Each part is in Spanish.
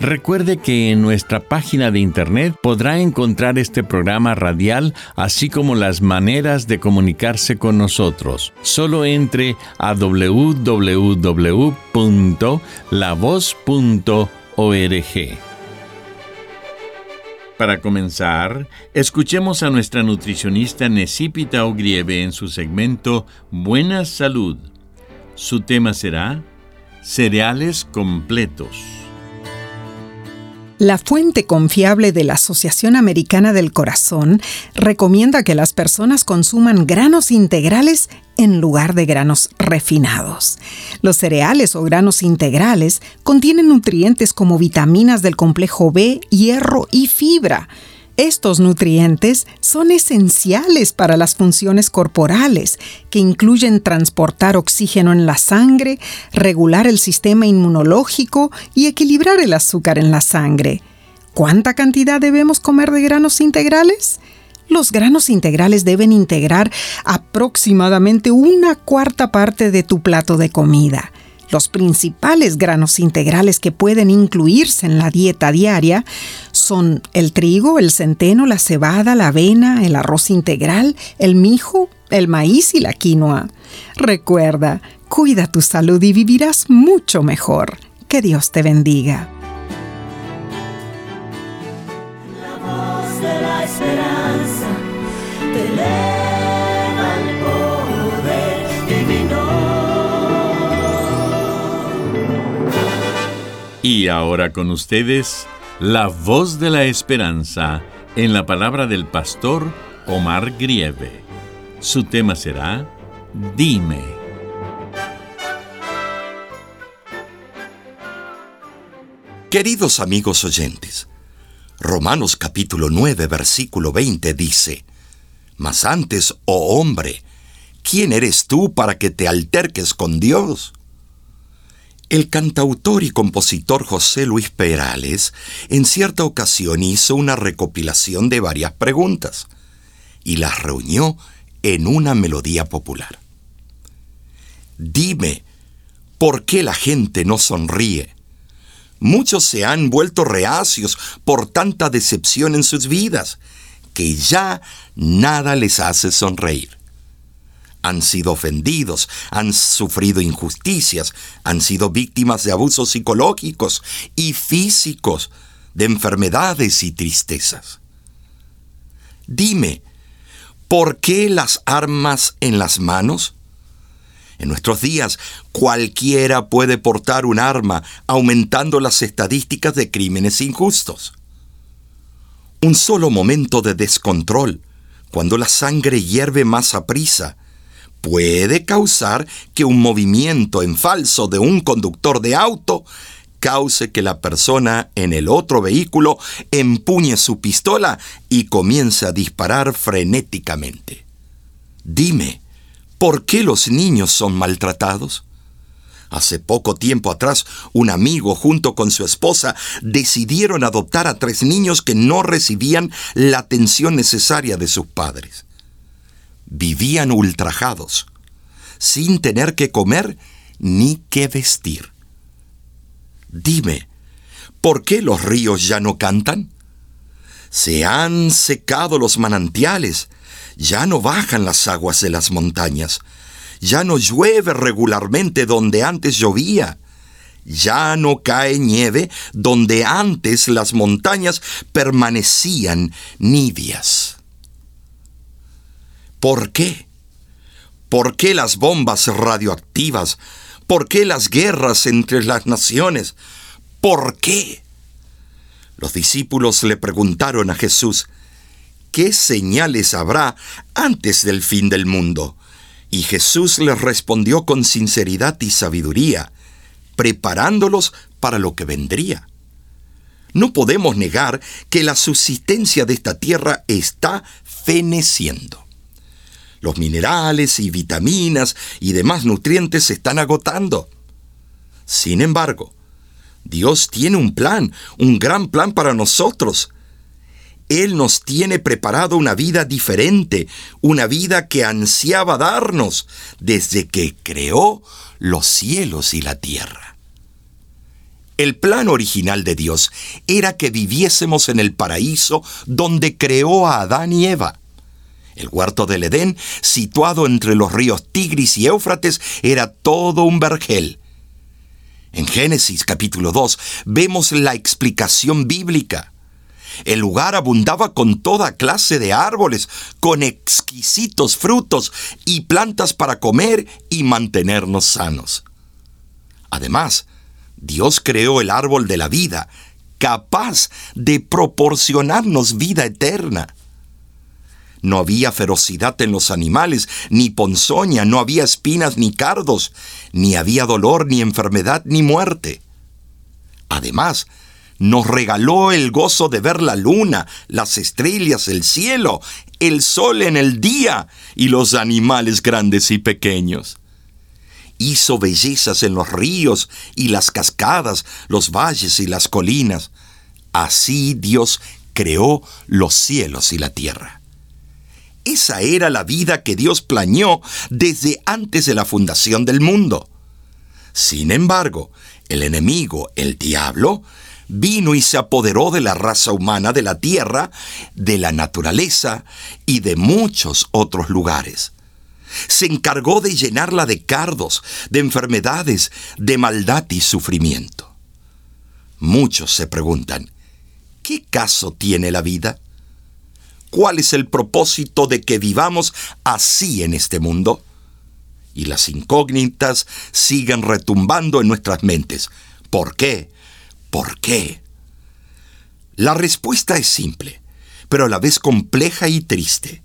Recuerde que en nuestra página de internet podrá encontrar este programa radial, así como las maneras de comunicarse con nosotros. Solo entre a www.lavoz.org. Para comenzar, escuchemos a nuestra nutricionista Necipita Ogrieve en su segmento Buena Salud. Su tema será Cereales completos. La fuente confiable de la Asociación Americana del Corazón recomienda que las personas consuman granos integrales en lugar de granos refinados. Los cereales o granos integrales contienen nutrientes como vitaminas del complejo B, hierro y fibra estos nutrientes son esenciales para las funciones corporales, que incluyen transportar oxígeno en la sangre, regular el sistema inmunológico y equilibrar el azúcar en la sangre. ¿Cuánta cantidad debemos comer de granos integrales? Los granos integrales deben integrar aproximadamente una cuarta parte de tu plato de comida. Los principales granos integrales que pueden incluirse en la dieta diaria son el trigo, el centeno, la cebada, la avena, el arroz integral, el mijo, el maíz y la quinoa. Recuerda, cuida tu salud y vivirás mucho mejor. Que Dios te bendiga. Y ahora con ustedes, la voz de la esperanza en la palabra del pastor Omar Grieve. Su tema será Dime. Queridos amigos oyentes, Romanos capítulo 9 versículo 20 dice, Mas antes, oh hombre, ¿quién eres tú para que te alterques con Dios? El cantautor y compositor José Luis Perales en cierta ocasión hizo una recopilación de varias preguntas y las reunió en una melodía popular. Dime, ¿por qué la gente no sonríe? Muchos se han vuelto reacios por tanta decepción en sus vidas, que ya nada les hace sonreír han sido ofendidos, han sufrido injusticias, han sido víctimas de abusos psicológicos y físicos, de enfermedades y tristezas. Dime, ¿por qué las armas en las manos? En nuestros días, cualquiera puede portar un arma, aumentando las estadísticas de crímenes injustos. Un solo momento de descontrol, cuando la sangre hierve más a prisa, puede causar que un movimiento en falso de un conductor de auto cause que la persona en el otro vehículo empuñe su pistola y comience a disparar frenéticamente. Dime, ¿por qué los niños son maltratados? Hace poco tiempo atrás, un amigo junto con su esposa decidieron adoptar a tres niños que no recibían la atención necesaria de sus padres vivían ultrajados, sin tener que comer ni que vestir. Dime, ¿por qué los ríos ya no cantan? Se han secado los manantiales, ya no bajan las aguas de las montañas, ya no llueve regularmente donde antes llovía, ya no cae nieve donde antes las montañas permanecían nibias. ¿Por qué? ¿Por qué las bombas radioactivas? ¿Por qué las guerras entre las naciones? ¿Por qué? Los discípulos le preguntaron a Jesús, ¿qué señales habrá antes del fin del mundo? Y Jesús les respondió con sinceridad y sabiduría, preparándolos para lo que vendría. No podemos negar que la subsistencia de esta tierra está feneciendo. Los minerales y vitaminas y demás nutrientes se están agotando. Sin embargo, Dios tiene un plan, un gran plan para nosotros. Él nos tiene preparado una vida diferente, una vida que ansiaba darnos desde que creó los cielos y la tierra. El plan original de Dios era que viviésemos en el paraíso donde creó a Adán y Eva. El huerto del Edén, situado entre los ríos Tigris y Éufrates, era todo un vergel. En Génesis capítulo 2 vemos la explicación bíblica. El lugar abundaba con toda clase de árboles, con exquisitos frutos y plantas para comer y mantenernos sanos. Además, Dios creó el árbol de la vida, capaz de proporcionarnos vida eterna. No había ferocidad en los animales, ni ponzoña, no había espinas ni cardos, ni había dolor, ni enfermedad, ni muerte. Además, nos regaló el gozo de ver la luna, las estrellas, el cielo, el sol en el día y los animales grandes y pequeños. Hizo bellezas en los ríos y las cascadas, los valles y las colinas. Así Dios creó los cielos y la tierra. Esa era la vida que Dios planeó desde antes de la fundación del mundo. Sin embargo, el enemigo, el diablo, vino y se apoderó de la raza humana de la tierra, de la naturaleza y de muchos otros lugares. Se encargó de llenarla de cardos, de enfermedades, de maldad y sufrimiento. Muchos se preguntan, ¿qué caso tiene la vida? ¿Cuál es el propósito de que vivamos así en este mundo? Y las incógnitas siguen retumbando en nuestras mentes. ¿Por qué? ¿Por qué? La respuesta es simple, pero a la vez compleja y triste.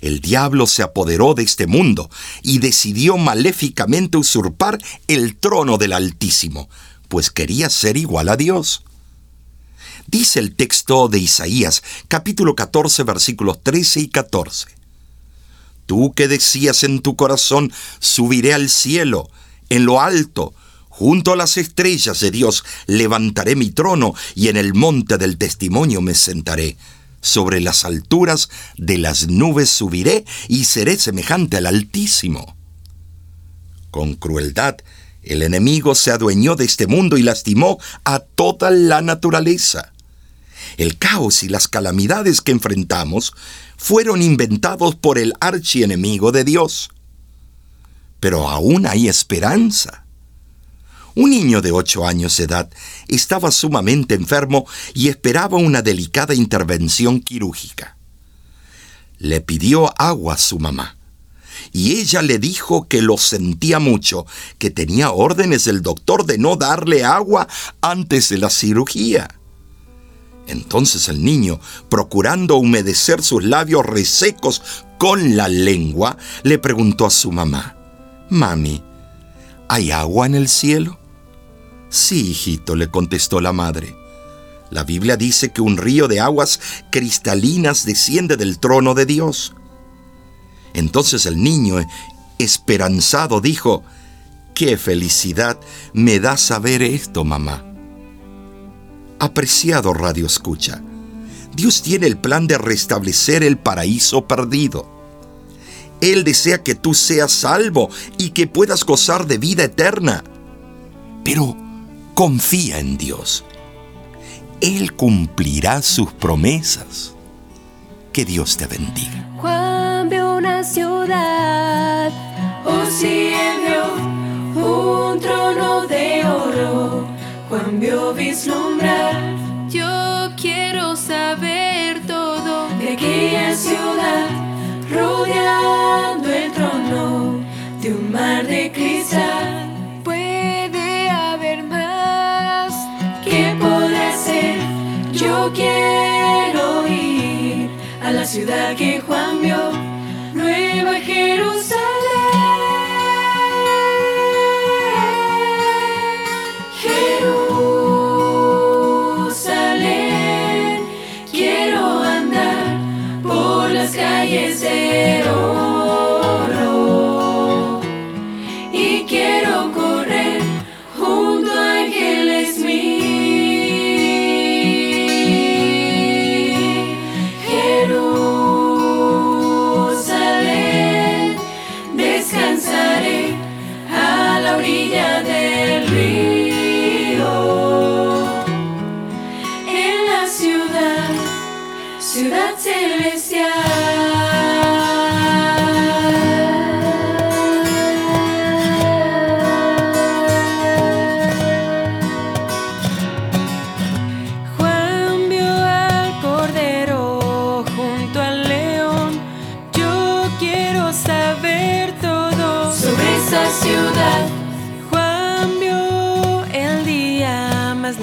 El diablo se apoderó de este mundo y decidió maléficamente usurpar el trono del Altísimo, pues quería ser igual a Dios. Dice el texto de Isaías, capítulo 14, versículos 13 y 14. Tú que decías en tu corazón, subiré al cielo, en lo alto, Junto a las estrellas de Dios levantaré mi trono y en el monte del testimonio me sentaré. Sobre las alturas de las nubes subiré y seré semejante al Altísimo. Con crueldad, el enemigo se adueñó de este mundo y lastimó a toda la naturaleza. El caos y las calamidades que enfrentamos fueron inventados por el archienemigo de Dios. Pero aún hay esperanza. Un niño de ocho años de edad estaba sumamente enfermo y esperaba una delicada intervención quirúrgica. Le pidió agua a su mamá y ella le dijo que lo sentía mucho, que tenía órdenes del doctor de no darle agua antes de la cirugía. Entonces el niño, procurando humedecer sus labios resecos con la lengua, le preguntó a su mamá, Mami, ¿hay agua en el cielo? Sí, hijito, le contestó la madre. La Biblia dice que un río de aguas cristalinas desciende del trono de Dios. Entonces el niño, esperanzado, dijo, Qué felicidad me da saber esto, mamá. Apreciado Radio Escucha, Dios tiene el plan de restablecer el paraíso perdido. Él desea que tú seas salvo y que puedas gozar de vida eterna. Pero, Confía en Dios. Él cumplirá sus promesas. Que Dios te bendiga. Vio una ciudad, oh sí, un vislumbrar. Yo quiero saber todo de aquella ciudad, rodeando el trono de un mar de cristal. Puede haber más. ¿Qué podrá ser? Yo quiero ir a la ciudad que Juan vio.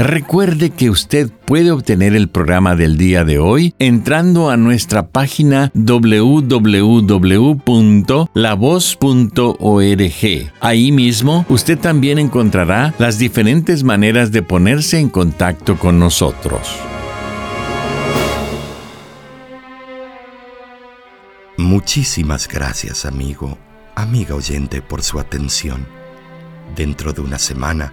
Recuerde que usted puede obtener el programa del día de hoy entrando a nuestra página www.lavoz.org. Ahí mismo usted también encontrará las diferentes maneras de ponerse en contacto con nosotros. Muchísimas gracias amigo, amiga oyente por su atención. Dentro de una semana,